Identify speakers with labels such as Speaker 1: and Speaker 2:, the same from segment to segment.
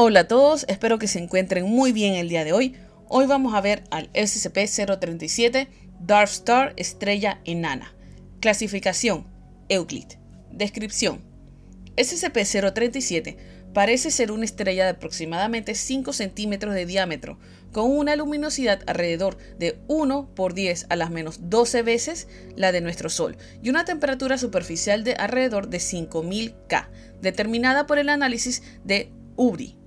Speaker 1: Hola a todos, espero que se encuentren muy bien el día de hoy. Hoy vamos a ver al SCP-037 Dark Star Estrella Enana. Clasificación Euclid. Descripción SCP-037 parece ser una estrella de aproximadamente 5 centímetros de diámetro, con una luminosidad alrededor de 1 por 10 a las menos 12 veces la de nuestro Sol y una temperatura superficial de alrededor de 5000 K, determinada por el análisis de UBRI,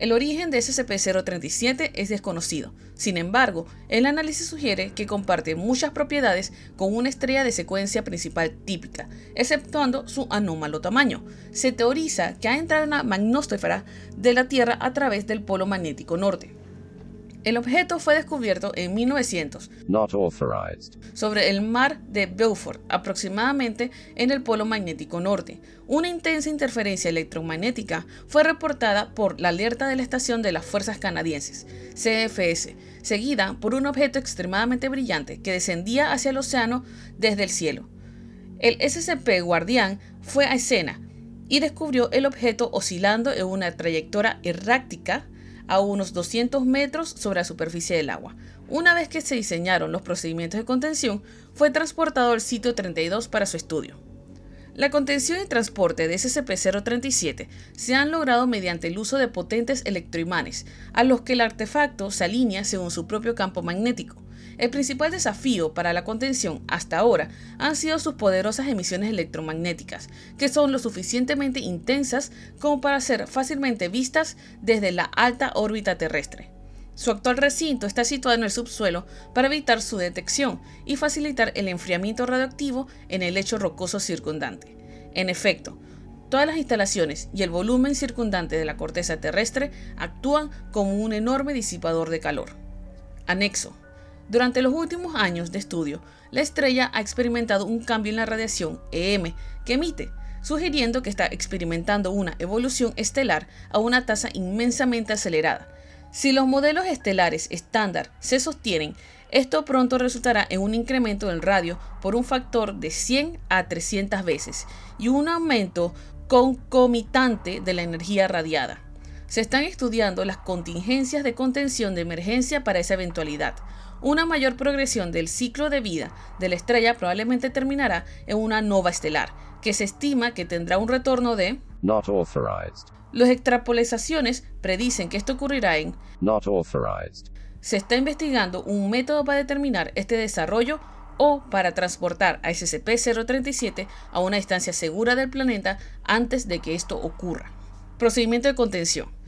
Speaker 1: el origen de SCP-037 es desconocido. Sin embargo, el análisis sugiere que comparte muchas propiedades con una estrella de secuencia principal típica, exceptuando su anómalo tamaño. Se teoriza que ha entrado en la magnósfera de la Tierra a través del polo magnético norte. El objeto fue descubierto en 1900 sobre el mar de Beaufort, aproximadamente en el polo magnético norte. Una intensa interferencia electromagnética fue reportada por la alerta de la Estación de las Fuerzas Canadienses, CFS, seguida por un objeto extremadamente brillante que descendía hacia el océano desde el cielo. El SCP Guardián fue a escena y descubrió el objeto oscilando en una trayectoria errática a unos 200 metros sobre la superficie del agua. Una vez que se diseñaron los procedimientos de contención, fue transportado al sitio 32 para su estudio. La contención y transporte de SCP-037 se han logrado mediante el uso de potentes electroimanes, a los que el artefacto se alinea según su propio campo magnético. El principal desafío para la contención hasta ahora han sido sus poderosas emisiones electromagnéticas, que son lo suficientemente intensas como para ser fácilmente vistas desde la alta órbita terrestre. Su actual recinto está situado en el subsuelo para evitar su detección y facilitar el enfriamiento radioactivo en el lecho rocoso circundante. En efecto, todas las instalaciones y el volumen circundante de la corteza terrestre actúan como un enorme disipador de calor. Anexo. Durante los últimos años de estudio, la estrella ha experimentado un cambio en la radiación EM que emite, sugiriendo que está experimentando una evolución estelar a una tasa inmensamente acelerada. Si los modelos estelares estándar se sostienen, esto pronto resultará en un incremento del radio por un factor de 100 a 300 veces y un aumento concomitante de la energía radiada. Se están estudiando las contingencias de contención de emergencia para esa eventualidad. Una mayor progresión del ciclo de vida de la estrella probablemente terminará en una nova estelar, que se estima que tendrá un retorno de
Speaker 2: Not authorized.
Speaker 1: Las extrapolaciones predicen que esto ocurrirá en
Speaker 2: Not authorized.
Speaker 1: Se está investigando un método para determinar este desarrollo o para transportar a SCP-037 a una distancia segura del planeta antes de que esto ocurra. Procedimiento de contención.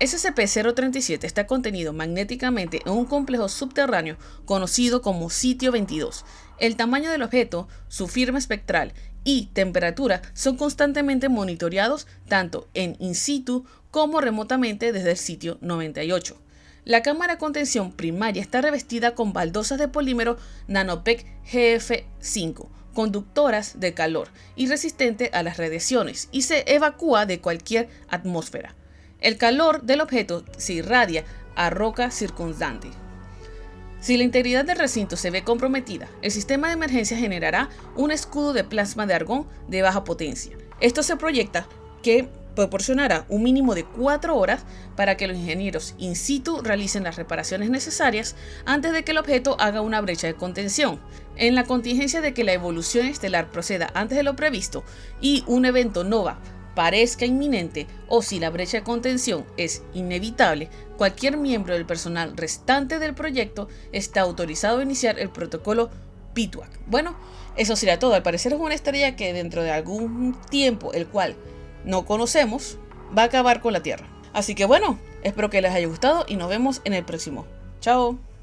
Speaker 1: SCP-037 está contenido magnéticamente en un complejo subterráneo conocido como Sitio 22. El tamaño del objeto, su firma espectral y temperatura son constantemente monitoreados tanto en in situ como remotamente desde el sitio 98. La cámara de contención primaria está revestida con baldosas de polímero Nanopec GF5, conductoras de calor y resistente a las radiaciones, y se evacúa de cualquier atmósfera. El calor del objeto se irradia a roca circundante. Si la integridad del recinto se ve comprometida, el sistema de emergencia generará un escudo de plasma de argón de baja potencia. Esto se proyecta que proporcionará un mínimo de 4 horas para que los ingenieros in situ realicen las reparaciones necesarias antes de que el objeto haga una brecha de contención. En la contingencia de que la evolución estelar proceda antes de lo previsto y un evento NOVA parezca inminente o si la brecha de contención es inevitable, cualquier miembro del personal restante del proyecto está autorizado a iniciar el protocolo PITWAC. Bueno, eso sería todo. Al parecer es una estrella que dentro de algún tiempo, el cual no conocemos, va a acabar con la Tierra. Así que bueno, espero que les haya gustado y nos vemos en el próximo. Chao.